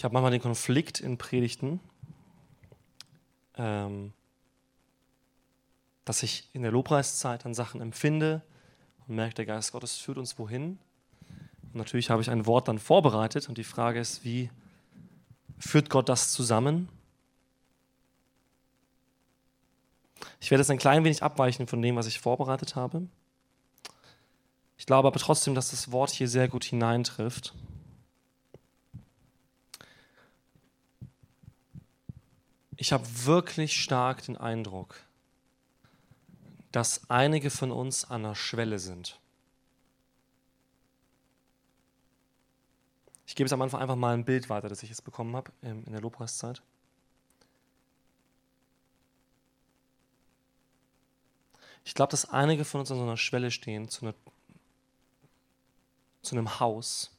Ich habe manchmal den Konflikt in Predigten, ähm, dass ich in der Lobpreiszeit dann Sachen empfinde und merke, der Geist Gottes führt uns wohin. Und natürlich habe ich ein Wort dann vorbereitet und die Frage ist, wie führt Gott das zusammen? Ich werde jetzt ein klein wenig abweichen von dem, was ich vorbereitet habe. Ich glaube aber trotzdem, dass das Wort hier sehr gut hineintrifft. Ich habe wirklich stark den Eindruck, dass einige von uns an der Schwelle sind. Ich gebe es am Anfang einfach mal ein Bild weiter, das ich jetzt bekommen habe in der Lobpreiszeit. Ich glaube, dass einige von uns an so einer Schwelle stehen zu, einer, zu einem Haus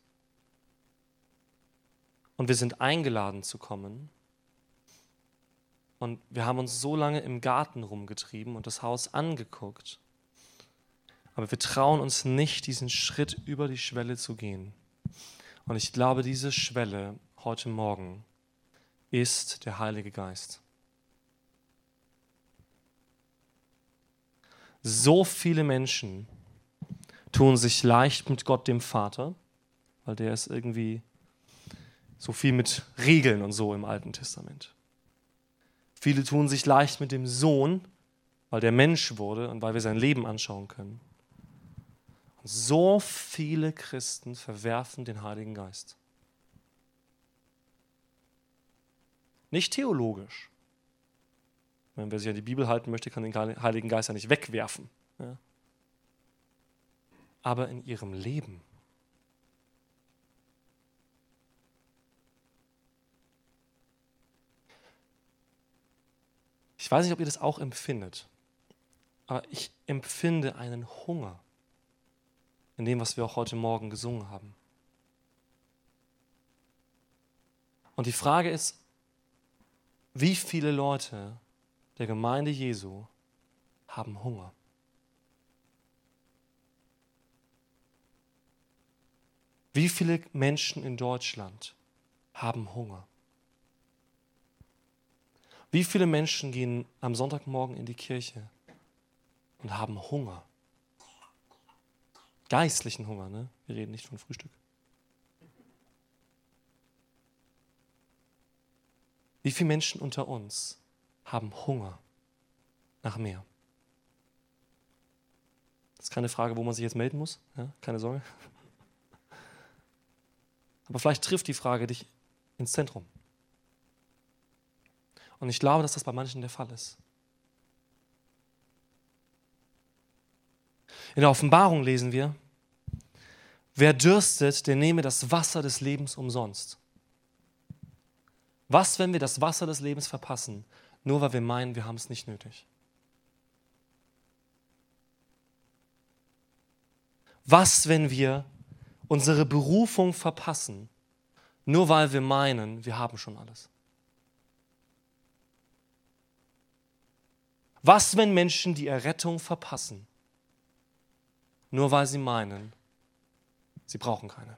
und wir sind eingeladen zu kommen und wir haben uns so lange im Garten rumgetrieben und das Haus angeguckt. Aber wir trauen uns nicht, diesen Schritt über die Schwelle zu gehen. Und ich glaube, diese Schwelle heute Morgen ist der Heilige Geist. So viele Menschen tun sich leicht mit Gott dem Vater, weil der ist irgendwie so viel mit Regeln und so im Alten Testament. Viele tun sich leicht mit dem Sohn, weil der Mensch wurde und weil wir sein Leben anschauen können. Und so viele Christen verwerfen den Heiligen Geist. Nicht theologisch. Wenn wer sich an die Bibel halten möchte, kann den Heiligen Geist ja nicht wegwerfen. Ja. Aber in ihrem Leben. Ich weiß nicht, ob ihr das auch empfindet, aber ich empfinde einen Hunger in dem, was wir auch heute Morgen gesungen haben. Und die Frage ist, wie viele Leute der Gemeinde Jesu haben Hunger? Wie viele Menschen in Deutschland haben Hunger? Wie viele Menschen gehen am Sonntagmorgen in die Kirche und haben Hunger? Geistlichen Hunger, ne? Wir reden nicht von Frühstück. Wie viele Menschen unter uns haben Hunger nach mehr? Das ist keine Frage, wo man sich jetzt melden muss, ja? keine Sorge. Aber vielleicht trifft die Frage dich ins Zentrum. Und ich glaube, dass das bei manchen der Fall ist. In der Offenbarung lesen wir, wer dürstet, der nehme das Wasser des Lebens umsonst. Was, wenn wir das Wasser des Lebens verpassen, nur weil wir meinen, wir haben es nicht nötig? Was, wenn wir unsere Berufung verpassen, nur weil wir meinen, wir haben schon alles? Was, wenn Menschen die Errettung verpassen, nur weil sie meinen, sie brauchen keine?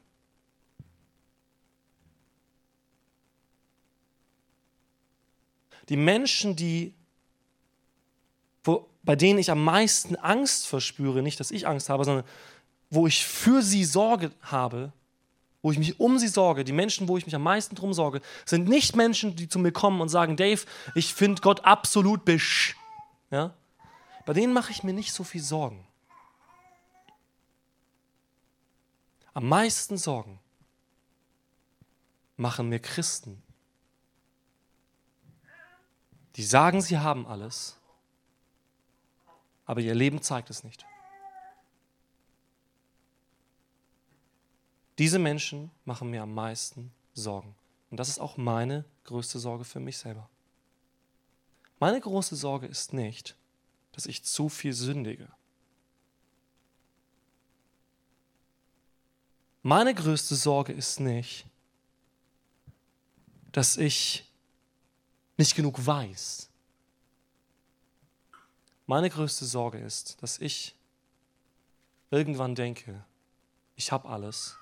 Die Menschen, die, wo, bei denen ich am meisten Angst verspüre, nicht, dass ich Angst habe, sondern wo ich für sie Sorge habe, wo ich mich um sie sorge, die Menschen, wo ich mich am meisten drum sorge, sind nicht Menschen, die zu mir kommen und sagen, Dave, ich finde Gott absolut besch ja? Bei denen mache ich mir nicht so viel Sorgen. Am meisten Sorgen machen mir Christen, die sagen, sie haben alles, aber ihr Leben zeigt es nicht. Diese Menschen machen mir am meisten Sorgen. Und das ist auch meine größte Sorge für mich selber. Meine große Sorge ist nicht, dass ich zu viel sündige. Meine größte Sorge ist nicht, dass ich nicht genug weiß. Meine größte Sorge ist, dass ich irgendwann denke, ich habe alles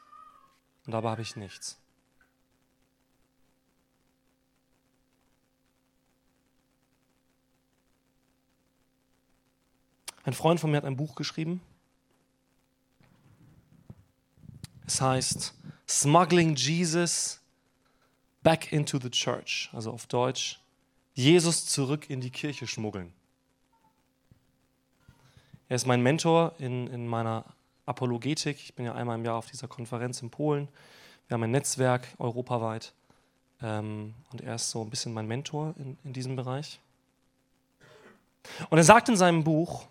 und dabei habe ich nichts. Ein Freund von mir hat ein Buch geschrieben. Es heißt Smuggling Jesus Back into the Church, also auf Deutsch, Jesus zurück in die Kirche schmuggeln. Er ist mein Mentor in, in meiner Apologetik. Ich bin ja einmal im Jahr auf dieser Konferenz in Polen. Wir haben ein Netzwerk europaweit. Ähm, und er ist so ein bisschen mein Mentor in, in diesem Bereich. Und er sagt in seinem Buch,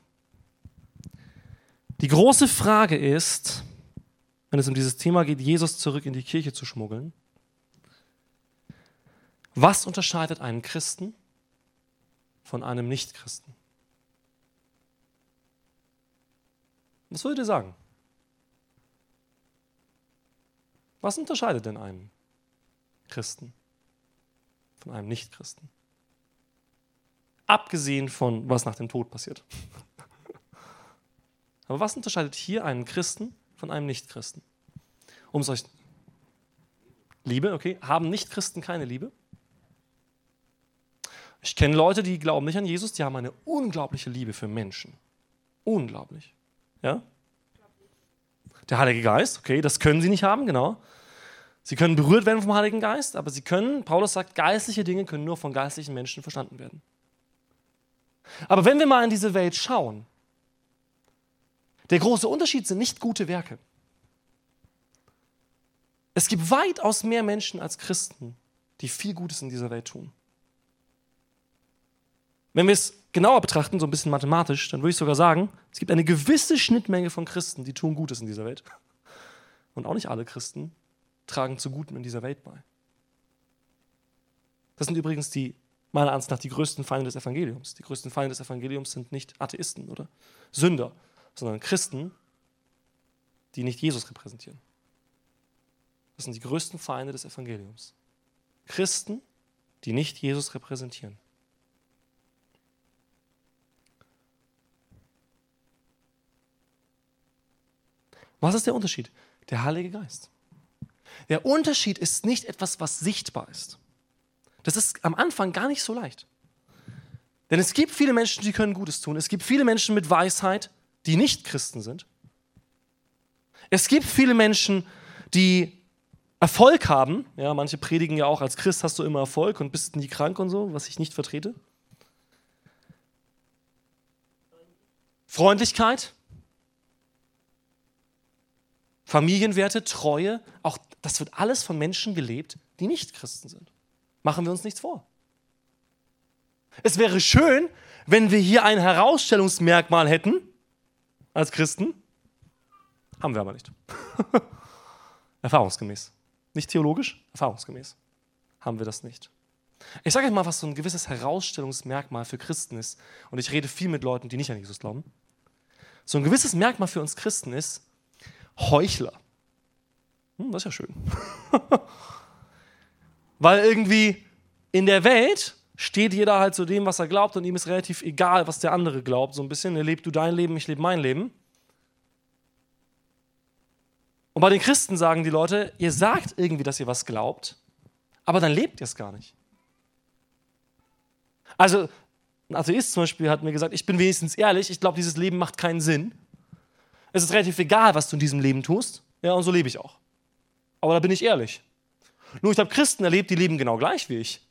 die große Frage ist, wenn es um dieses Thema geht, Jesus zurück in die Kirche zu schmuggeln, was unterscheidet einen Christen von einem Nichtchristen? Was würdet ihr sagen? Was unterscheidet denn einen Christen von einem Nichtchristen? Abgesehen von, was nach dem Tod passiert. Aber was unterscheidet hier einen Christen von einem Nichtchristen? Um es euch. Liebe, okay. Haben Nichtchristen keine Liebe? Ich kenne Leute, die glauben nicht an Jesus, die haben eine unglaubliche Liebe für Menschen. Unglaublich. Ja? Der Heilige Geist, okay, das können sie nicht haben, genau. Sie können berührt werden vom Heiligen Geist, aber sie können, Paulus sagt, geistliche Dinge können nur von geistlichen Menschen verstanden werden. Aber wenn wir mal in diese Welt schauen, der große Unterschied sind nicht gute Werke. Es gibt weitaus mehr Menschen als Christen, die viel Gutes in dieser Welt tun. Wenn wir es genauer betrachten, so ein bisschen mathematisch, dann würde ich sogar sagen, es gibt eine gewisse Schnittmenge von Christen, die tun Gutes in dieser Welt. Und auch nicht alle Christen tragen zu Gutem in dieser Welt bei. Das sind übrigens die, meiner Ansicht nach, die größten Feinde des Evangeliums. Die größten Feinde des Evangeliums sind nicht Atheisten oder Sünder, sondern Christen, die nicht Jesus repräsentieren. Das sind die größten Feinde des Evangeliums. Christen, die nicht Jesus repräsentieren. Was ist der Unterschied? Der Heilige Geist. Der Unterschied ist nicht etwas, was sichtbar ist. Das ist am Anfang gar nicht so leicht. Denn es gibt viele Menschen, die können Gutes tun. Es gibt viele Menschen mit Weisheit, die nicht Christen sind. Es gibt viele Menschen, die Erfolg haben. Ja, manche predigen ja auch, als Christ hast du immer Erfolg und bist nie krank und so, was ich nicht vertrete. Freundlichkeit, Familienwerte, Treue, auch das wird alles von Menschen gelebt, die nicht Christen sind. Machen wir uns nichts vor. Es wäre schön, wenn wir hier ein Herausstellungsmerkmal hätten als Christen. Haben wir aber nicht. erfahrungsgemäß. Nicht theologisch, erfahrungsgemäß. Haben wir das nicht. Ich sage euch mal, was so ein gewisses Herausstellungsmerkmal für Christen ist. Und ich rede viel mit Leuten, die nicht an Jesus glauben. So ein gewisses Merkmal für uns Christen ist, Heuchler. Hm, das ist ja schön. Weil irgendwie in der Welt steht jeder halt zu dem, was er glaubt und ihm ist relativ egal, was der andere glaubt. So ein bisschen, er lebt du dein Leben, ich lebe mein Leben. Und bei den Christen sagen die Leute, ihr sagt irgendwie, dass ihr was glaubt, aber dann lebt ihr es gar nicht. Also, ein Atheist zum Beispiel hat mir gesagt, ich bin wenigstens ehrlich, ich glaube, dieses Leben macht keinen Sinn. Es ist relativ egal, was du in diesem Leben tust. Ja, und so lebe ich auch. Aber da bin ich ehrlich. Nur ich habe Christen erlebt, die leben genau gleich wie ich.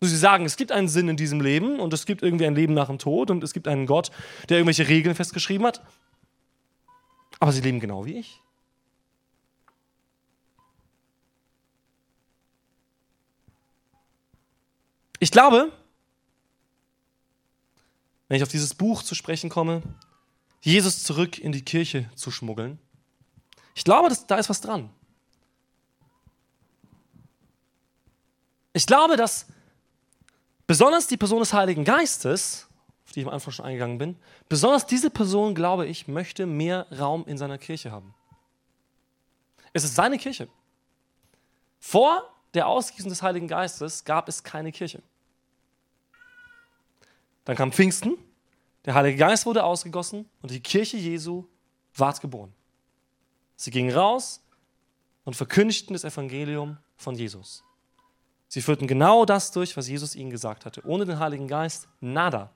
Sie sagen, es gibt einen Sinn in diesem Leben und es gibt irgendwie ein Leben nach dem Tod und es gibt einen Gott, der irgendwelche Regeln festgeschrieben hat. Aber sie leben genau wie ich. Ich glaube, wenn ich auf dieses Buch zu sprechen komme, Jesus zurück in die Kirche zu schmuggeln. Ich glaube, dass, da ist was dran. Ich glaube, dass besonders die Person des Heiligen Geistes, auf die ich am Anfang schon eingegangen bin, besonders diese Person, glaube ich, möchte mehr Raum in seiner Kirche haben. Es ist seine Kirche. Vor der Ausgießung des Heiligen Geistes gab es keine Kirche. Dann kam Pfingsten der Heilige Geist wurde ausgegossen und die Kirche Jesu ward geboren. Sie gingen raus und verkündigten das Evangelium von Jesus. Sie führten genau das durch, was Jesus ihnen gesagt hatte. Ohne den Heiligen Geist nada.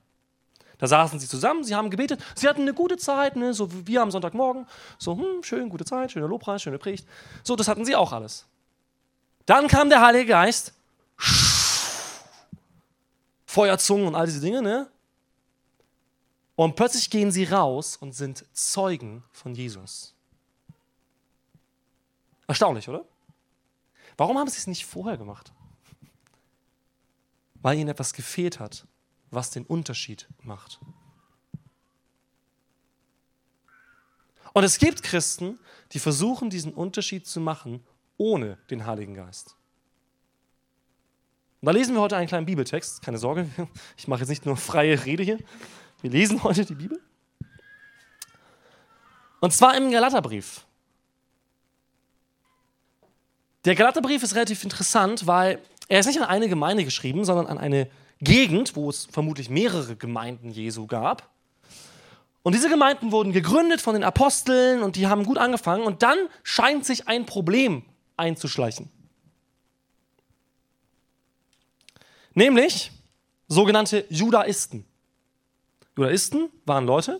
Da saßen sie zusammen, sie haben gebetet, sie hatten eine gute Zeit, ne? so wie wir am Sonntagmorgen. So, hm, schön, gute Zeit, schöner Lobpreis, schöne Predigt. So, das hatten sie auch alles. Dann kam der Heilige Geist, Feuerzungen und all diese Dinge, ne? Und plötzlich gehen sie raus und sind Zeugen von Jesus. Erstaunlich, oder? Warum haben sie es nicht vorher gemacht? Weil ihnen etwas gefehlt hat, was den Unterschied macht. Und es gibt Christen, die versuchen, diesen Unterschied zu machen ohne den Heiligen Geist. Und da lesen wir heute einen kleinen Bibeltext. Keine Sorge, ich mache jetzt nicht nur freie Rede hier. Wir lesen heute die Bibel. Und zwar im Galaterbrief. Der Galaterbrief ist relativ interessant, weil er ist nicht an eine Gemeinde geschrieben, sondern an eine Gegend, wo es vermutlich mehrere Gemeinden Jesu gab. Und diese Gemeinden wurden gegründet von den Aposteln und die haben gut angefangen. Und dann scheint sich ein Problem einzuschleichen. Nämlich sogenannte Judaisten. Judaisten waren Leute,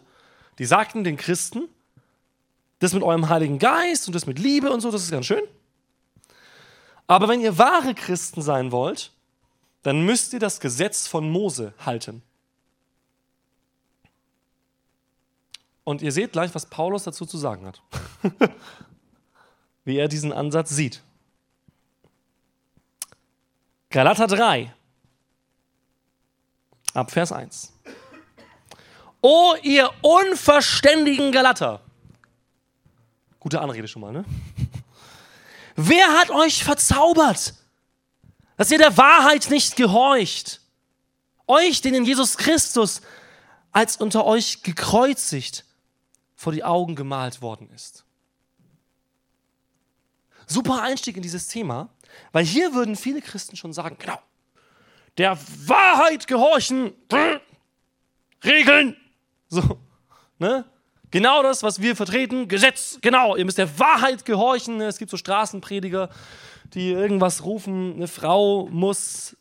die sagten den Christen, das mit eurem Heiligen Geist und das mit Liebe und so, das ist ganz schön. Aber wenn ihr wahre Christen sein wollt, dann müsst ihr das Gesetz von Mose halten. Und ihr seht gleich, was Paulus dazu zu sagen hat. Wie er diesen Ansatz sieht. Galater 3, ab Vers 1. O ihr unverständigen Galater. Gute Anrede schon mal, ne? Wer hat euch verzaubert, dass ihr der Wahrheit nicht gehorcht? Euch, denen Jesus Christus als unter euch gekreuzigt vor die Augen gemalt worden ist. Super Einstieg in dieses Thema, weil hier würden viele Christen schon sagen, genau, der Wahrheit gehorchen, Regeln, so, ne? Genau das, was wir vertreten, Gesetz, genau, ihr müsst der Wahrheit gehorchen. Es gibt so Straßenprediger, die irgendwas rufen, eine Frau muss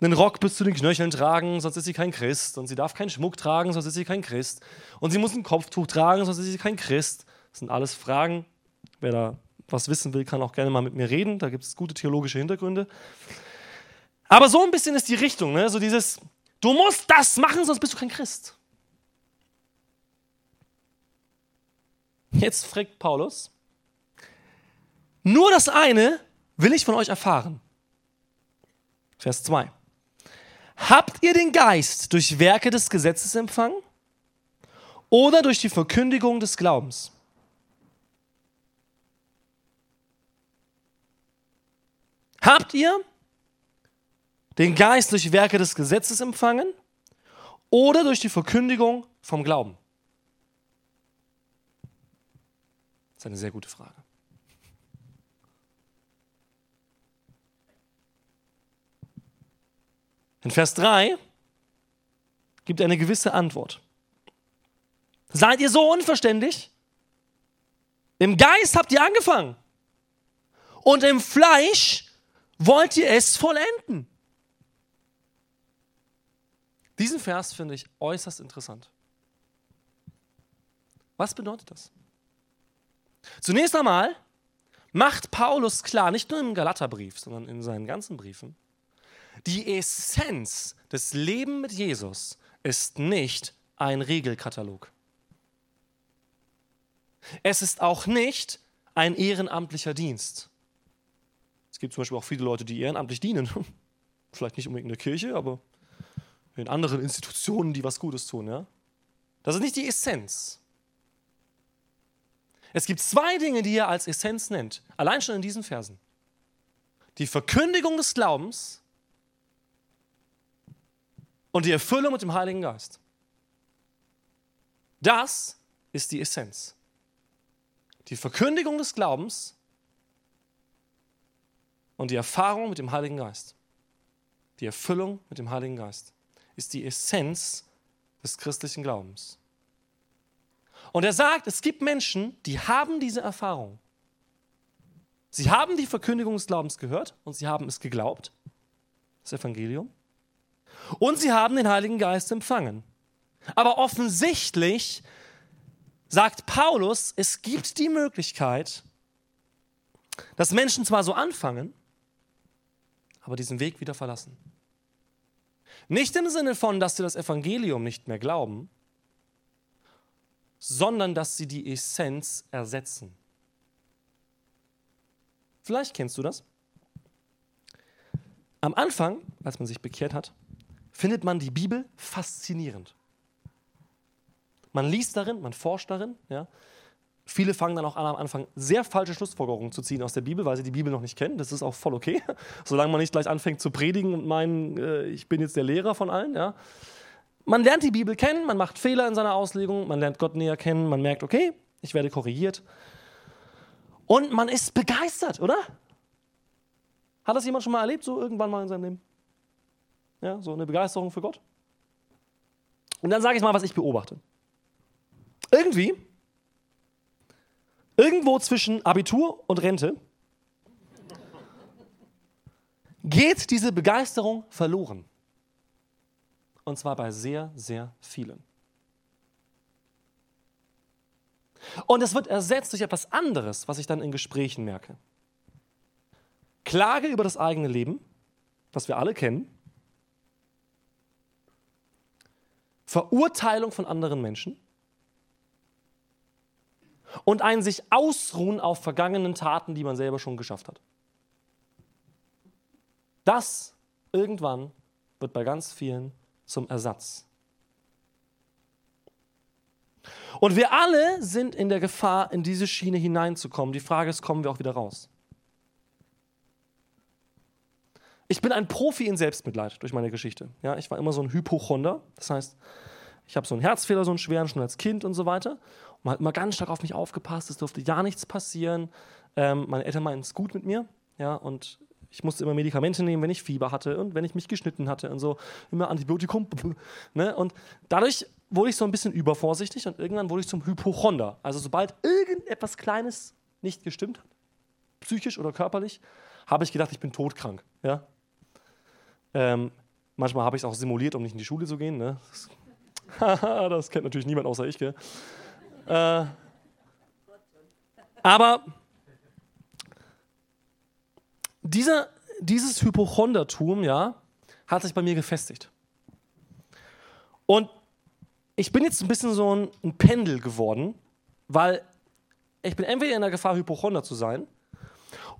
einen Rock bis zu den Knöcheln tragen, sonst ist sie kein Christ. Und sie darf keinen Schmuck tragen, sonst ist sie kein Christ. Und sie muss ein Kopftuch tragen, sonst ist sie kein Christ. Das sind alles Fragen. Wer da was wissen will, kann auch gerne mal mit mir reden. Da gibt es gute theologische Hintergründe. Aber so ein bisschen ist die Richtung, ne? so dieses, du musst das machen, sonst bist du kein Christ. Jetzt fragt Paulus, nur das eine will ich von euch erfahren. Vers 2. Habt ihr den Geist durch Werke des Gesetzes empfangen oder durch die Verkündigung des Glaubens? Habt ihr den Geist durch Werke des Gesetzes empfangen oder durch die Verkündigung vom Glauben? Das ist eine sehr gute Frage. In Vers 3 gibt er eine gewisse Antwort. Seid ihr so unverständlich? Im Geist habt ihr angefangen. Und im Fleisch wollt ihr es vollenden. Diesen Vers finde ich äußerst interessant. Was bedeutet das? Zunächst einmal macht Paulus klar, nicht nur im Galaterbrief, sondern in seinen ganzen Briefen, die Essenz des Lebens mit Jesus ist nicht ein Regelkatalog. Es ist auch nicht ein ehrenamtlicher Dienst. Es gibt zum Beispiel auch viele Leute, die ehrenamtlich dienen. Vielleicht nicht unbedingt in der Kirche, aber in anderen Institutionen, die was Gutes tun. Ja? Das ist nicht die Essenz. Es gibt zwei Dinge, die er als Essenz nennt, allein schon in diesen Versen. Die Verkündigung des Glaubens und die Erfüllung mit dem Heiligen Geist. Das ist die Essenz. Die Verkündigung des Glaubens und die Erfahrung mit dem Heiligen Geist. Die Erfüllung mit dem Heiligen Geist ist die Essenz des christlichen Glaubens. Und er sagt, es gibt Menschen, die haben diese Erfahrung. Sie haben die Verkündigung des Glaubens gehört und sie haben es geglaubt, das Evangelium. Und sie haben den Heiligen Geist empfangen. Aber offensichtlich sagt Paulus, es gibt die Möglichkeit, dass Menschen zwar so anfangen, aber diesen Weg wieder verlassen. Nicht im Sinne von, dass sie das Evangelium nicht mehr glauben, sondern dass sie die Essenz ersetzen. Vielleicht kennst du das. Am Anfang, als man sich bekehrt hat, findet man die Bibel faszinierend. Man liest darin, man forscht darin. Ja. Viele fangen dann auch an, am Anfang sehr falsche Schlussfolgerungen zu ziehen aus der Bibel, weil sie die Bibel noch nicht kennen. Das ist auch voll okay, solange man nicht gleich anfängt zu predigen und meinen, äh, ich bin jetzt der Lehrer von allen. Ja. Man lernt die Bibel kennen, man macht Fehler in seiner Auslegung, man lernt Gott näher kennen, man merkt, okay, ich werde korrigiert. Und man ist begeistert, oder? Hat das jemand schon mal erlebt, so irgendwann mal in seinem Leben? Ja, so eine Begeisterung für Gott? Und dann sage ich mal, was ich beobachte. Irgendwie, irgendwo zwischen Abitur und Rente, geht diese Begeisterung verloren. Und zwar bei sehr, sehr vielen. Und es wird ersetzt durch etwas anderes, was ich dann in Gesprächen merke. Klage über das eigene Leben, was wir alle kennen. Verurteilung von anderen Menschen. Und ein sich ausruhen auf vergangenen Taten, die man selber schon geschafft hat. Das irgendwann wird bei ganz vielen zum Ersatz. Und wir alle sind in der Gefahr, in diese Schiene hineinzukommen. Die Frage ist, kommen wir auch wieder raus? Ich bin ein Profi in Selbstmitleid durch meine Geschichte. Ja, ich war immer so ein Hypochonder. Das heißt, ich habe so einen Herzfehler, so einen schweren, schon als Kind und so weiter. Und man hat immer ganz stark auf mich aufgepasst. Es durfte ja nichts passieren. Ähm, meine Eltern meinten es gut mit mir. Ja, und ich musste immer Medikamente nehmen, wenn ich Fieber hatte und wenn ich mich geschnitten hatte und so. Immer Antibiotikum. Ne? Und dadurch wurde ich so ein bisschen übervorsichtig und irgendwann wurde ich zum Hypochonder. Also sobald irgendetwas Kleines nicht gestimmt hat, psychisch oder körperlich, habe ich gedacht, ich bin todkrank. Ja? Ähm, manchmal habe ich es auch simuliert, um nicht in die Schule zu gehen. Ne? Das, das kennt natürlich niemand außer ich. Gell? Äh, aber dieser, dieses Hypochondertum, ja, hat sich bei mir gefestigt. Und ich bin jetzt ein bisschen so ein, Pendel geworden, weil ich bin entweder in der Gefahr, Hypochonder zu sein,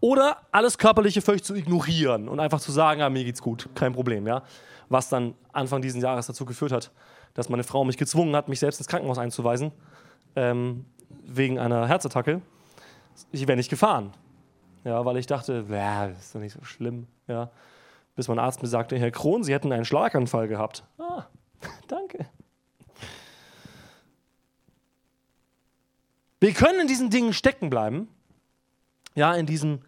oder alles Körperliche völlig zu ignorieren und einfach zu sagen, ja, mir geht's gut, kein Problem, ja. Was dann Anfang dieses Jahres dazu geführt hat, dass meine Frau mich gezwungen hat, mich selbst ins Krankenhaus einzuweisen, ähm, wegen einer Herzattacke. Ich wäre nicht gefahren. Ja, weil ich dachte, das ist doch nicht so schlimm. Ja. Bis mein Arzt mir sagte, Herr Kron, Sie hätten einen Schlaganfall gehabt. Ah, danke. Wir können in diesen Dingen stecken bleiben. Ja, in diesem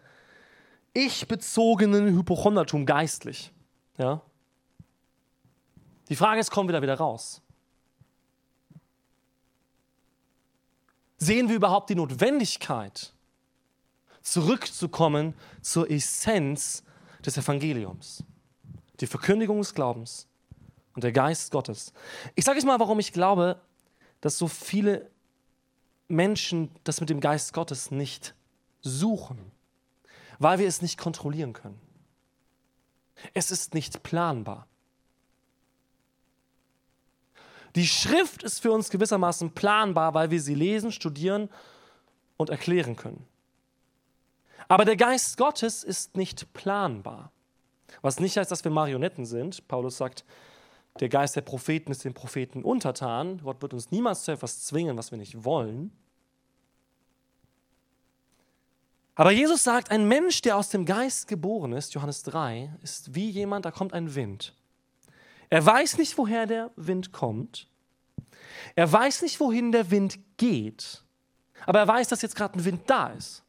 ich-bezogenen Hypochondertum geistlich. Ja. Die Frage ist, kommen wir da wieder raus? Sehen wir überhaupt die Notwendigkeit, zurückzukommen zur Essenz des Evangeliums. Die Verkündigung des Glaubens und der Geist Gottes. Ich sage jetzt mal, warum ich glaube, dass so viele Menschen das mit dem Geist Gottes nicht suchen. Weil wir es nicht kontrollieren können. Es ist nicht planbar. Die Schrift ist für uns gewissermaßen planbar, weil wir sie lesen, studieren und erklären können. Aber der Geist Gottes ist nicht planbar. Was nicht heißt, dass wir Marionetten sind. Paulus sagt, der Geist der Propheten ist den Propheten untertan. Gott wird uns niemals zu etwas zwingen, was wir nicht wollen. Aber Jesus sagt, ein Mensch, der aus dem Geist geboren ist, Johannes 3, ist wie jemand, da kommt ein Wind. Er weiß nicht, woher der Wind kommt. Er weiß nicht, wohin der Wind geht. Aber er weiß, dass jetzt gerade ein Wind da ist.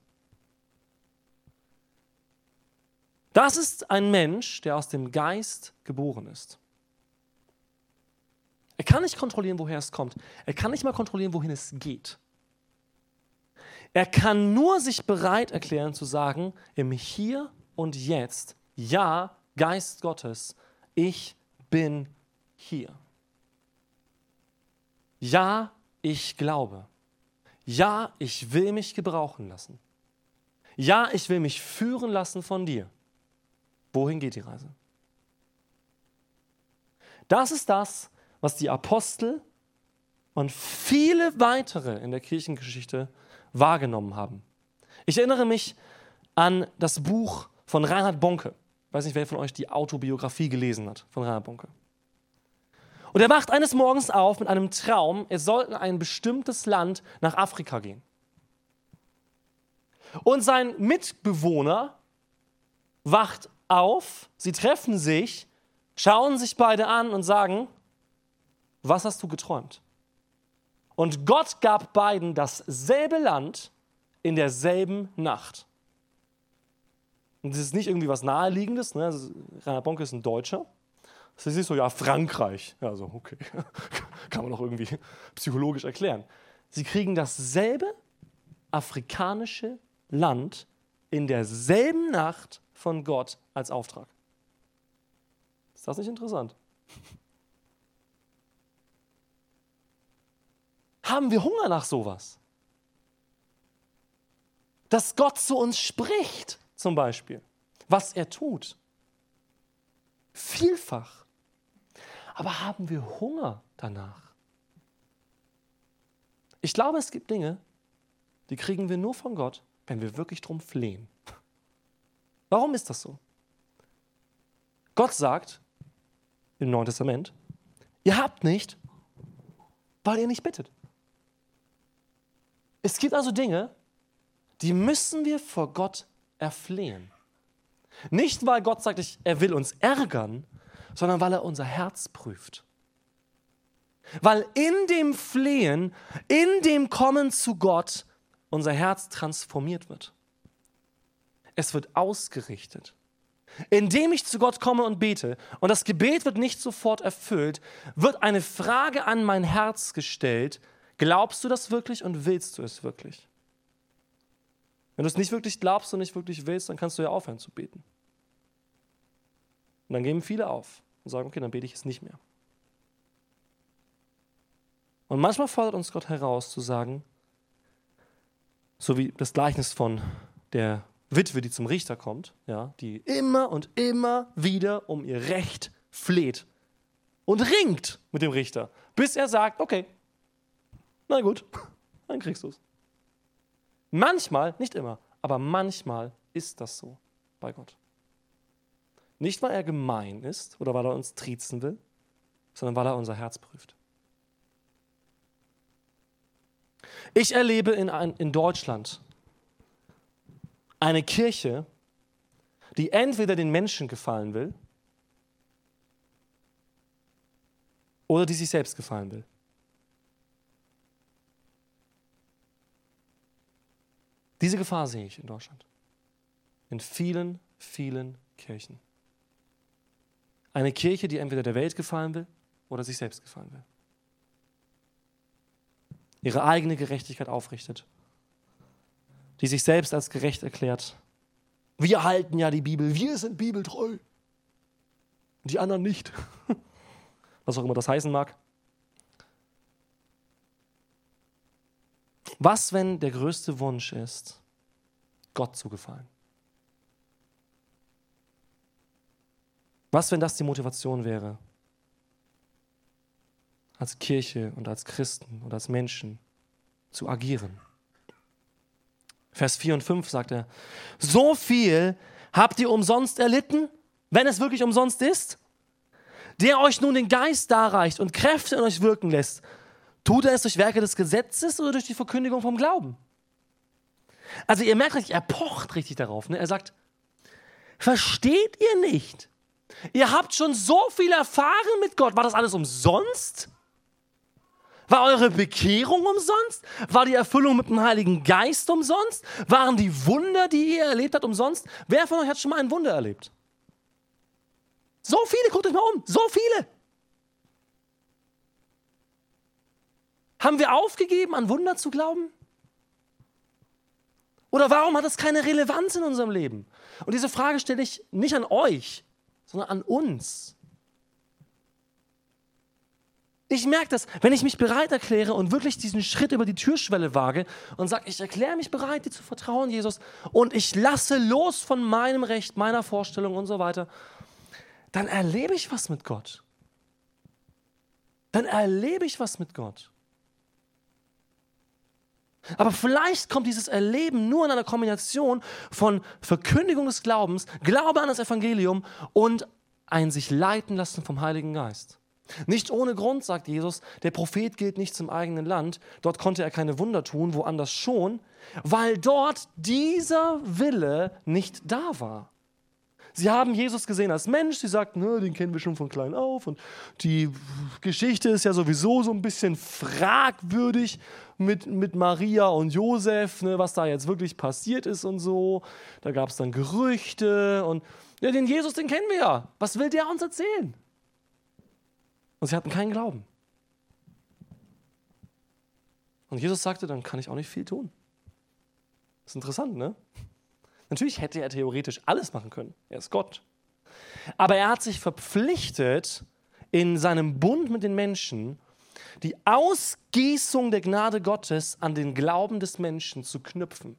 Das ist ein Mensch, der aus dem Geist geboren ist. Er kann nicht kontrollieren, woher es kommt. Er kann nicht mal kontrollieren, wohin es geht. Er kann nur sich bereit erklären zu sagen, im Hier und Jetzt, ja, Geist Gottes, ich bin hier. ja, ich glaube. Ja, ich will mich gebrauchen lassen. Ja, ich will mich führen lassen von dir. Wohin geht die Reise? Das ist das, was die Apostel und viele weitere in der Kirchengeschichte wahrgenommen haben. Ich erinnere mich an das Buch von Reinhard Bonke. Ich weiß nicht, wer von euch die Autobiografie gelesen hat von Reinhard Bonke. Und er wacht eines Morgens auf mit einem Traum, es soll in ein bestimmtes Land nach Afrika gehen. Und sein Mitbewohner wacht auf, sie treffen sich, schauen sich beide an und sagen, was hast du geträumt? Und Gott gab beiden dasselbe Land in derselben Nacht. Und das ist nicht irgendwie was Naheliegendes. Ne? Also, Rainer Bonke ist ein Deutscher. Das ist so, ja, Frankreich. Ja, so, okay. Kann man doch irgendwie psychologisch erklären. Sie kriegen dasselbe afrikanische Land in derselben Nacht von Gott als Auftrag. Ist das nicht interessant? Haben wir Hunger nach sowas? Dass Gott zu uns spricht, zum Beispiel, was er tut. Vielfach. Aber haben wir Hunger danach? Ich glaube, es gibt Dinge, die kriegen wir nur von Gott, wenn wir wirklich drum flehen. Warum ist das so? Gott sagt im Neuen Testament, ihr habt nicht, weil ihr nicht bittet. Es gibt also Dinge, die müssen wir vor Gott erflehen. Nicht, weil Gott sagt, er will uns ärgern, sondern weil er unser Herz prüft. Weil in dem Flehen, in dem Kommen zu Gott unser Herz transformiert wird. Es wird ausgerichtet. Indem ich zu Gott komme und bete und das Gebet wird nicht sofort erfüllt, wird eine Frage an mein Herz gestellt. Glaubst du das wirklich und willst du es wirklich? Wenn du es nicht wirklich glaubst und nicht wirklich willst, dann kannst du ja aufhören zu beten. Und dann geben viele auf und sagen, okay, dann bete ich es nicht mehr. Und manchmal fordert uns Gott heraus zu sagen, so wie das Gleichnis von der Witwe, die zum Richter kommt, ja, die immer und immer wieder um ihr Recht fleht und ringt mit dem Richter, bis er sagt, okay, na gut, dann kriegst du es. Manchmal, nicht immer, aber manchmal ist das so bei Gott. Nicht, weil er gemein ist oder weil er uns triezen will, sondern weil er unser Herz prüft. Ich erlebe in, in Deutschland eine Kirche, die entweder den Menschen gefallen will oder die sich selbst gefallen will. Diese Gefahr sehe ich in Deutschland. In vielen, vielen Kirchen. Eine Kirche, die entweder der Welt gefallen will oder sich selbst gefallen will. Ihre eigene Gerechtigkeit aufrichtet. Die sich selbst als gerecht erklärt. Wir halten ja die Bibel, wir sind bibeltreu. Die anderen nicht. Was auch immer das heißen mag. Was, wenn der größte Wunsch ist, Gott zu gefallen? Was, wenn das die Motivation wäre, als Kirche und als Christen und als Menschen zu agieren? Vers 4 und 5 sagt er, so viel habt ihr umsonst erlitten, wenn es wirklich umsonst ist, der euch nun den Geist darreicht und Kräfte in euch wirken lässt. Tut er es durch Werke des Gesetzes oder durch die Verkündigung vom Glauben? Also ihr merkt richtig, er pocht richtig darauf. Ne? Er sagt, versteht ihr nicht, Ihr habt schon so viel erfahren mit Gott. War das alles umsonst? War eure Bekehrung umsonst? War die Erfüllung mit dem Heiligen Geist umsonst? Waren die Wunder, die ihr erlebt habt, umsonst? Wer von euch hat schon mal ein Wunder erlebt? So viele, guckt euch mal um, so viele. Haben wir aufgegeben, an Wunder zu glauben? Oder warum hat das keine Relevanz in unserem Leben? Und diese Frage stelle ich nicht an euch, sondern an uns. Ich merke das, wenn ich mich bereit erkläre und wirklich diesen Schritt über die Türschwelle wage und sage, ich erkläre mich bereit, dir zu vertrauen, Jesus, und ich lasse los von meinem Recht, meiner Vorstellung und so weiter, dann erlebe ich was mit Gott. Dann erlebe ich was mit Gott. Aber vielleicht kommt dieses Erleben nur in einer Kombination von Verkündigung des Glaubens, Glaube an das Evangelium und ein sich leiten lassen vom Heiligen Geist. Nicht ohne Grund sagt Jesus, der Prophet gilt nicht zum eigenen Land, dort konnte er keine Wunder tun, woanders schon, weil dort dieser Wille nicht da war. Sie haben Jesus gesehen als Mensch, sie sagten, den kennen wir schon von klein auf und die Geschichte ist ja sowieso so ein bisschen fragwürdig mit, mit Maria und Josef, ne, was da jetzt wirklich passiert ist und so. Da gab es dann Gerüchte und ja, den Jesus, den kennen wir ja. Was will der uns erzählen? Und sie hatten keinen Glauben. Und Jesus sagte, dann kann ich auch nicht viel tun. Das ist interessant, ne? Natürlich hätte er theoretisch alles machen können. Er ist Gott. Aber er hat sich verpflichtet, in seinem Bund mit den Menschen die Ausgießung der Gnade Gottes an den Glauben des Menschen zu knüpfen.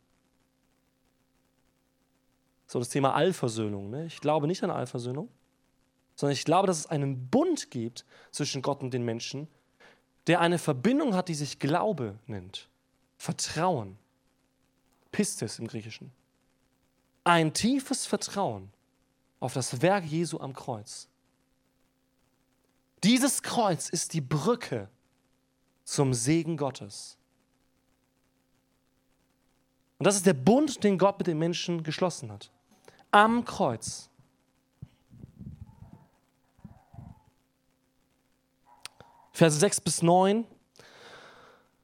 So das Thema Allversöhnung. Ne? Ich glaube nicht an Allversöhnung sondern ich glaube, dass es einen Bund gibt zwischen Gott und den Menschen, der eine Verbindung hat, die sich Glaube nennt. Vertrauen. Pistis im Griechischen. Ein tiefes Vertrauen auf das Werk Jesu am Kreuz. Dieses Kreuz ist die Brücke zum Segen Gottes. Und das ist der Bund, den Gott mit den Menschen geschlossen hat. Am Kreuz. Verse 6 bis 9.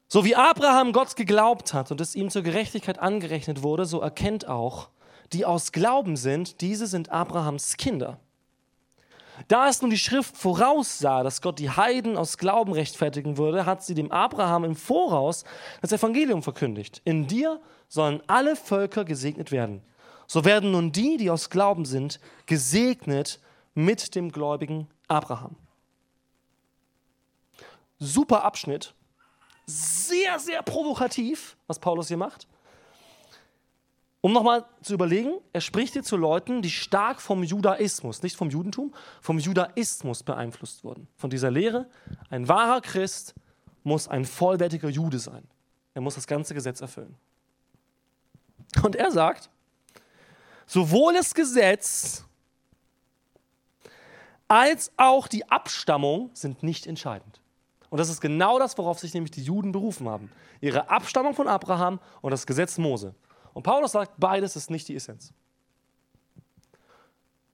So wie Abraham Gott geglaubt hat und es ihm zur Gerechtigkeit angerechnet wurde, so erkennt auch, die aus Glauben sind, diese sind Abrahams Kinder. Da es nun die Schrift voraussah, dass Gott die Heiden aus Glauben rechtfertigen würde, hat sie dem Abraham im Voraus das Evangelium verkündigt. In dir sollen alle Völker gesegnet werden. So werden nun die, die aus Glauben sind, gesegnet mit dem gläubigen Abraham super Abschnitt. Sehr, sehr provokativ, was Paulus hier macht. Um nochmal zu überlegen, er spricht hier zu Leuten, die stark vom Judaismus, nicht vom Judentum, vom Judaismus beeinflusst wurden. Von dieser Lehre, ein wahrer Christ muss ein vollwertiger Jude sein. Er muss das ganze Gesetz erfüllen. Und er sagt, sowohl das Gesetz als auch die Abstammung sind nicht entscheidend. Und das ist genau das, worauf sich nämlich die Juden berufen haben. Ihre Abstammung von Abraham und das Gesetz Mose. Und Paulus sagt, beides ist nicht die Essenz.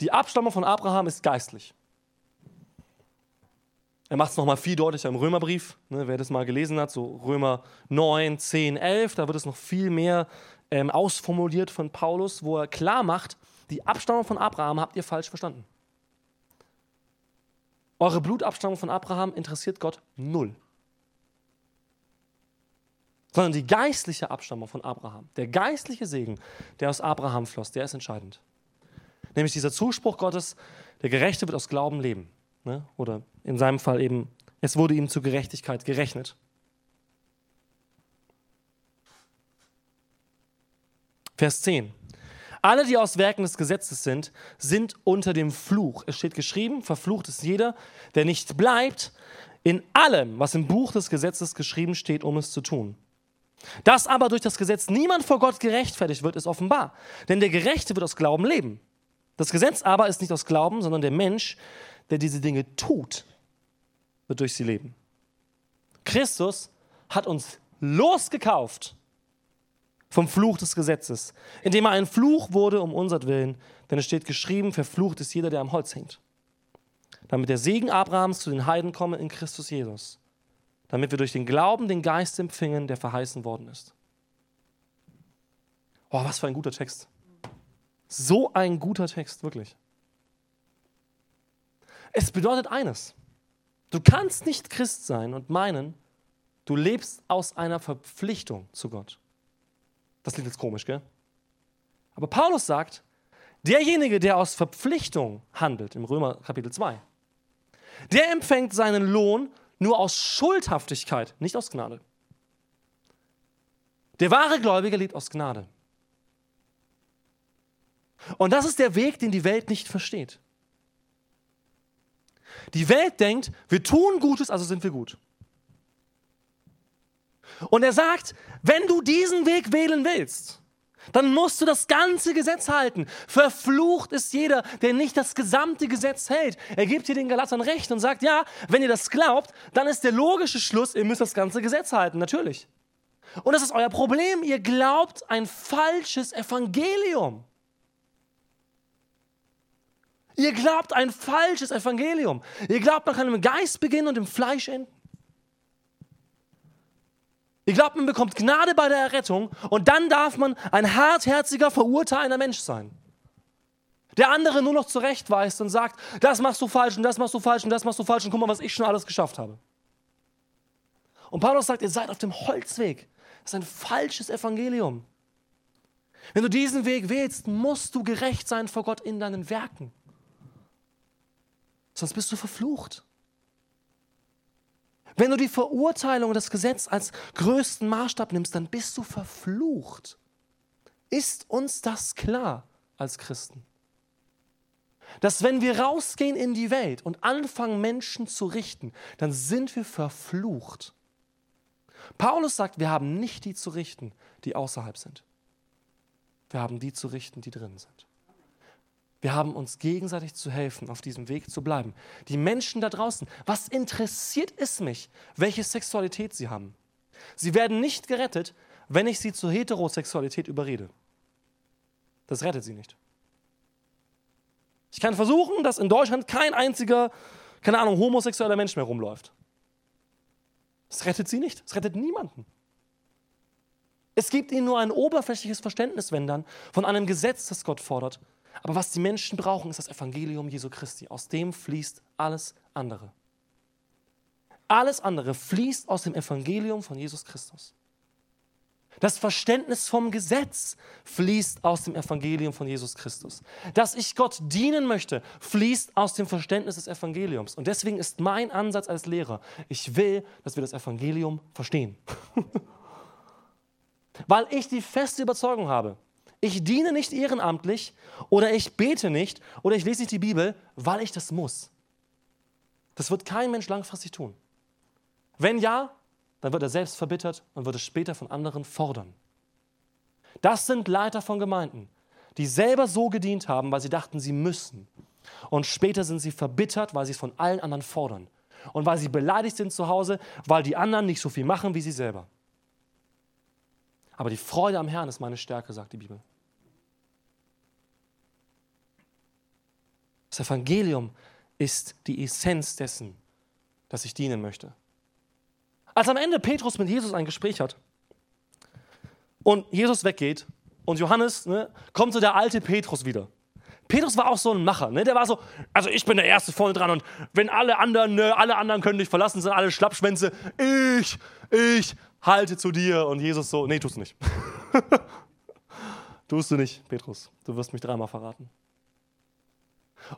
Die Abstammung von Abraham ist geistlich. Er macht es nochmal viel deutlicher im Römerbrief. Ne, wer das mal gelesen hat, so Römer 9, 10, 11, da wird es noch viel mehr ähm, ausformuliert von Paulus, wo er klar macht, die Abstammung von Abraham habt ihr falsch verstanden. Eure Blutabstammung von Abraham interessiert Gott null. Sondern die geistliche Abstammung von Abraham, der geistliche Segen, der aus Abraham floss, der ist entscheidend. Nämlich dieser Zuspruch Gottes, der Gerechte wird aus Glauben leben. Ne? Oder in seinem Fall eben, es wurde ihm zur Gerechtigkeit gerechnet. Vers 10. Alle, die aus Werken des Gesetzes sind, sind unter dem Fluch. Es steht geschrieben, verflucht ist jeder, der nicht bleibt in allem, was im Buch des Gesetzes geschrieben steht, um es zu tun. Dass aber durch das Gesetz niemand vor Gott gerechtfertigt wird, ist offenbar. Denn der Gerechte wird aus Glauben leben. Das Gesetz aber ist nicht aus Glauben, sondern der Mensch, der diese Dinge tut, wird durch sie leben. Christus hat uns losgekauft vom Fluch des Gesetzes, indem er ein Fluch wurde um unsertwillen, denn es steht geschrieben, verflucht ist jeder, der am Holz hängt. Damit der Segen Abrahams zu den Heiden komme in Christus Jesus, damit wir durch den Glauben den Geist empfingen, der verheißen worden ist. Oh, was für ein guter Text. So ein guter Text, wirklich. Es bedeutet eines. Du kannst nicht Christ sein und meinen, du lebst aus einer Verpflichtung zu Gott. Das klingt jetzt komisch, gell? Aber Paulus sagt, derjenige, der aus Verpflichtung handelt, im Römer Kapitel 2, der empfängt seinen Lohn nur aus Schuldhaftigkeit, nicht aus Gnade. Der wahre Gläubige lebt aus Gnade. Und das ist der Weg, den die Welt nicht versteht. Die Welt denkt, wir tun Gutes, also sind wir gut. Und er sagt, wenn du diesen Weg wählen willst, dann musst du das ganze Gesetz halten. Verflucht ist jeder, der nicht das gesamte Gesetz hält. Er gibt hier den Galatern recht und sagt, ja, wenn ihr das glaubt, dann ist der logische Schluss, ihr müsst das ganze Gesetz halten, natürlich. Und das ist euer Problem, ihr glaubt ein falsches Evangelium. Ihr glaubt ein falsches Evangelium. Ihr glaubt, man kann im Geist beginnen und im Fleisch enden. Ihr glaubt, man bekommt Gnade bei der Errettung und dann darf man ein hartherziger, verurteilender Mensch sein. Der andere nur noch zurechtweist und sagt, das machst du falsch und das machst du falsch und das machst du falsch und guck mal, was ich schon alles geschafft habe. Und Paulus sagt, ihr seid auf dem Holzweg. Das ist ein falsches Evangelium. Wenn du diesen Weg wählst, musst du gerecht sein vor Gott in deinen Werken. Sonst bist du verflucht. Wenn du die Verurteilung des Gesetzes als größten Maßstab nimmst, dann bist du verflucht. Ist uns das klar als Christen? Dass wenn wir rausgehen in die Welt und anfangen, Menschen zu richten, dann sind wir verflucht. Paulus sagt, wir haben nicht die zu richten, die außerhalb sind. Wir haben die zu richten, die drin sind. Wir haben uns gegenseitig zu helfen, auf diesem Weg zu bleiben. Die Menschen da draußen, was interessiert es mich, welche Sexualität sie haben? Sie werden nicht gerettet, wenn ich sie zur Heterosexualität überrede. Das rettet sie nicht. Ich kann versuchen, dass in Deutschland kein einziger, keine Ahnung, homosexueller Mensch mehr rumläuft. Das rettet sie nicht. Das rettet niemanden. Es gibt ihnen nur ein oberflächliches Verständnis, wenn dann, von einem Gesetz, das Gott fordert, aber was die Menschen brauchen, ist das Evangelium Jesu Christi. Aus dem fließt alles andere. Alles andere fließt aus dem Evangelium von Jesus Christus. Das Verständnis vom Gesetz fließt aus dem Evangelium von Jesus Christus. Dass ich Gott dienen möchte, fließt aus dem Verständnis des Evangeliums. Und deswegen ist mein Ansatz als Lehrer, ich will, dass wir das Evangelium verstehen. Weil ich die feste Überzeugung habe, ich diene nicht ehrenamtlich oder ich bete nicht oder ich lese nicht die Bibel, weil ich das muss. Das wird kein Mensch langfristig tun. Wenn ja, dann wird er selbst verbittert und wird es später von anderen fordern. Das sind Leiter von Gemeinden, die selber so gedient haben, weil sie dachten, sie müssen. Und später sind sie verbittert, weil sie es von allen anderen fordern. Und weil sie beleidigt sind zu Hause, weil die anderen nicht so viel machen wie sie selber. Aber die Freude am Herrn ist meine Stärke, sagt die Bibel. Das Evangelium ist die Essenz dessen, dass ich dienen möchte. Als am Ende Petrus mit Jesus ein Gespräch hat und Jesus weggeht und Johannes ne, kommt so der alte Petrus wieder. Petrus war auch so ein Macher, ne? der war so, also ich bin der Erste vorne dran und wenn alle anderen, ne, alle anderen können dich verlassen, sind alle Schlappschwänze, ich, ich halte zu dir und Jesus so, nee, tust du nicht. tust du nicht, Petrus, du wirst mich dreimal verraten.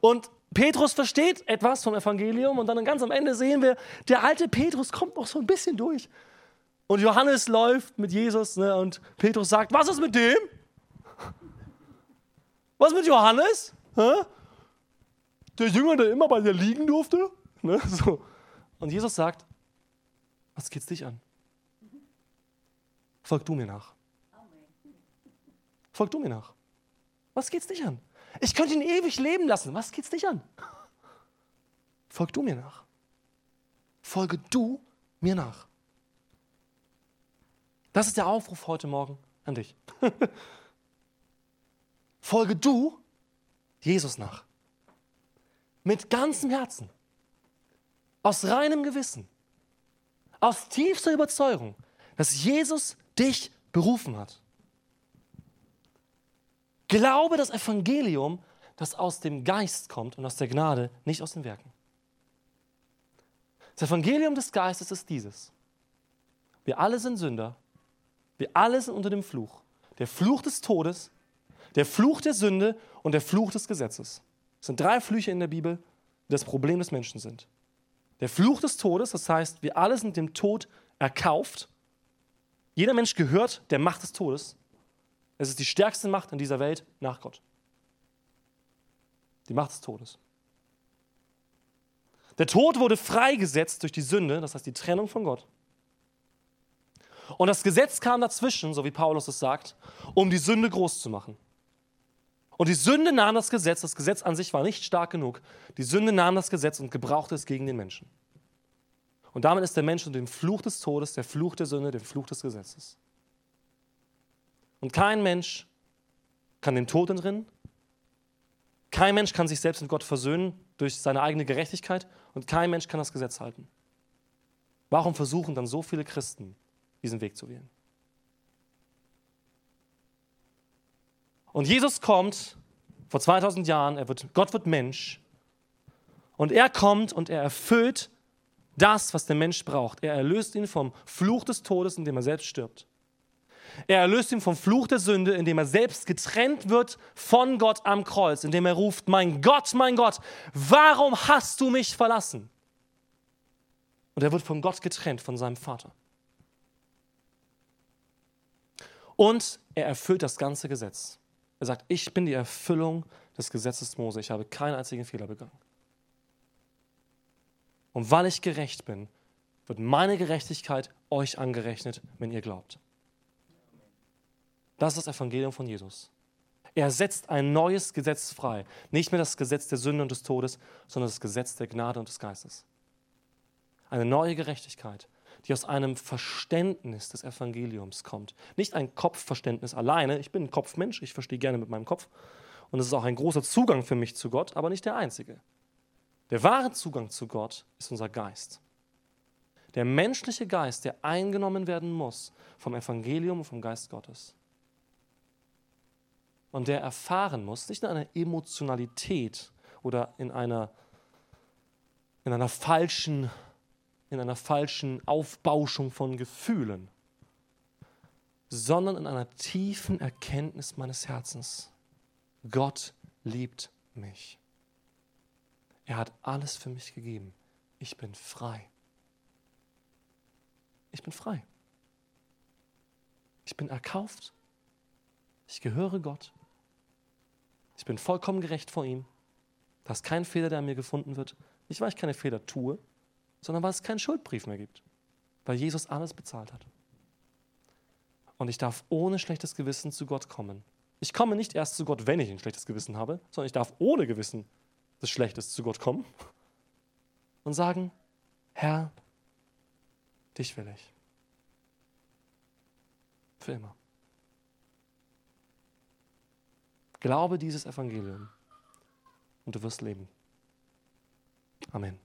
Und Petrus versteht etwas vom Evangelium und dann ganz am Ende sehen wir, der alte Petrus kommt noch so ein bisschen durch. Und Johannes läuft mit Jesus ne, und Petrus sagt, was ist mit dem? Was mit Johannes? Hä? Der Jünger, der immer bei dir liegen durfte? Ne, so. Und Jesus sagt, was geht's dich an? Folg du mir nach. Folg du mir nach. Was geht's dich an? Ich könnte ihn ewig leben lassen. Was geht's dich an? Folg du mir nach. Folge du mir nach. Das ist der Aufruf heute Morgen an dich. Folge du Jesus nach. Mit ganzem Herzen. Aus reinem Gewissen. Aus tiefster Überzeugung, dass Jesus dich berufen hat. Glaube das Evangelium, das aus dem Geist kommt und aus der Gnade, nicht aus den Werken. Das Evangelium des Geistes ist dieses. Wir alle sind Sünder. Wir alle sind unter dem Fluch. Der Fluch des Todes, der Fluch der Sünde und der Fluch des Gesetzes. Das sind drei Flüche in der Bibel, die das Problem des Menschen sind. Der Fluch des Todes, das heißt, wir alle sind dem Tod erkauft. Jeder Mensch gehört der Macht des Todes. Es ist die stärkste Macht in dieser Welt nach Gott. Die Macht des Todes. Der Tod wurde freigesetzt durch die Sünde, das heißt die Trennung von Gott. Und das Gesetz kam dazwischen, so wie Paulus es sagt, um die Sünde groß zu machen. Und die Sünde nahm das Gesetz, das Gesetz an sich war nicht stark genug. Die Sünde nahm das Gesetz und gebrauchte es gegen den Menschen. Und damit ist der Mensch unter dem Fluch des Todes, der Fluch der Sünde, dem Fluch des Gesetzes. Und kein Mensch kann dem Tod entrinnen. Kein Mensch kann sich selbst mit Gott versöhnen durch seine eigene Gerechtigkeit. Und kein Mensch kann das Gesetz halten. Warum versuchen dann so viele Christen, diesen Weg zu wählen? Und Jesus kommt vor 2000 Jahren, er wird, Gott wird Mensch. Und er kommt und er erfüllt das, was der Mensch braucht. Er erlöst ihn vom Fluch des Todes, indem er selbst stirbt. Er erlöst ihn vom Fluch der Sünde, indem er selbst getrennt wird von Gott am Kreuz, indem er ruft, mein Gott, mein Gott, warum hast du mich verlassen? Und er wird von Gott getrennt, von seinem Vater. Und er erfüllt das ganze Gesetz. Er sagt, ich bin die Erfüllung des Gesetzes Mose. Ich habe keinen einzigen Fehler begangen. Und weil ich gerecht bin, wird meine Gerechtigkeit euch angerechnet, wenn ihr glaubt. Das ist das Evangelium von Jesus. Er setzt ein neues Gesetz frei. Nicht mehr das Gesetz der Sünde und des Todes, sondern das Gesetz der Gnade und des Geistes. Eine neue Gerechtigkeit, die aus einem Verständnis des Evangeliums kommt. Nicht ein Kopfverständnis alleine. Ich bin ein Kopfmensch, ich verstehe gerne mit meinem Kopf. Und es ist auch ein großer Zugang für mich zu Gott, aber nicht der einzige. Der wahre Zugang zu Gott ist unser Geist. Der menschliche Geist, der eingenommen werden muss vom Evangelium und vom Geist Gottes und der erfahren muss, nicht in einer Emotionalität oder in einer, in einer falschen, in einer falschen Aufbauschung von Gefühlen, sondern in einer tiefen Erkenntnis meines Herzens. Gott liebt mich. Er hat alles für mich gegeben. Ich bin frei. Ich bin frei. Ich bin erkauft. Ich gehöre Gott. Ich bin vollkommen gerecht vor ihm. Da ist kein Fehler, der an mir gefunden wird. Nicht, weil ich keine Fehler tue, sondern weil es keinen Schuldbrief mehr gibt. Weil Jesus alles bezahlt hat. Und ich darf ohne schlechtes Gewissen zu Gott kommen. Ich komme nicht erst zu Gott, wenn ich ein schlechtes Gewissen habe, sondern ich darf ohne Gewissen des Schlechtes zu Gott kommen und sagen, Herr, dich will ich. Für immer. Glaube dieses Evangelium und du wirst leben. Amen.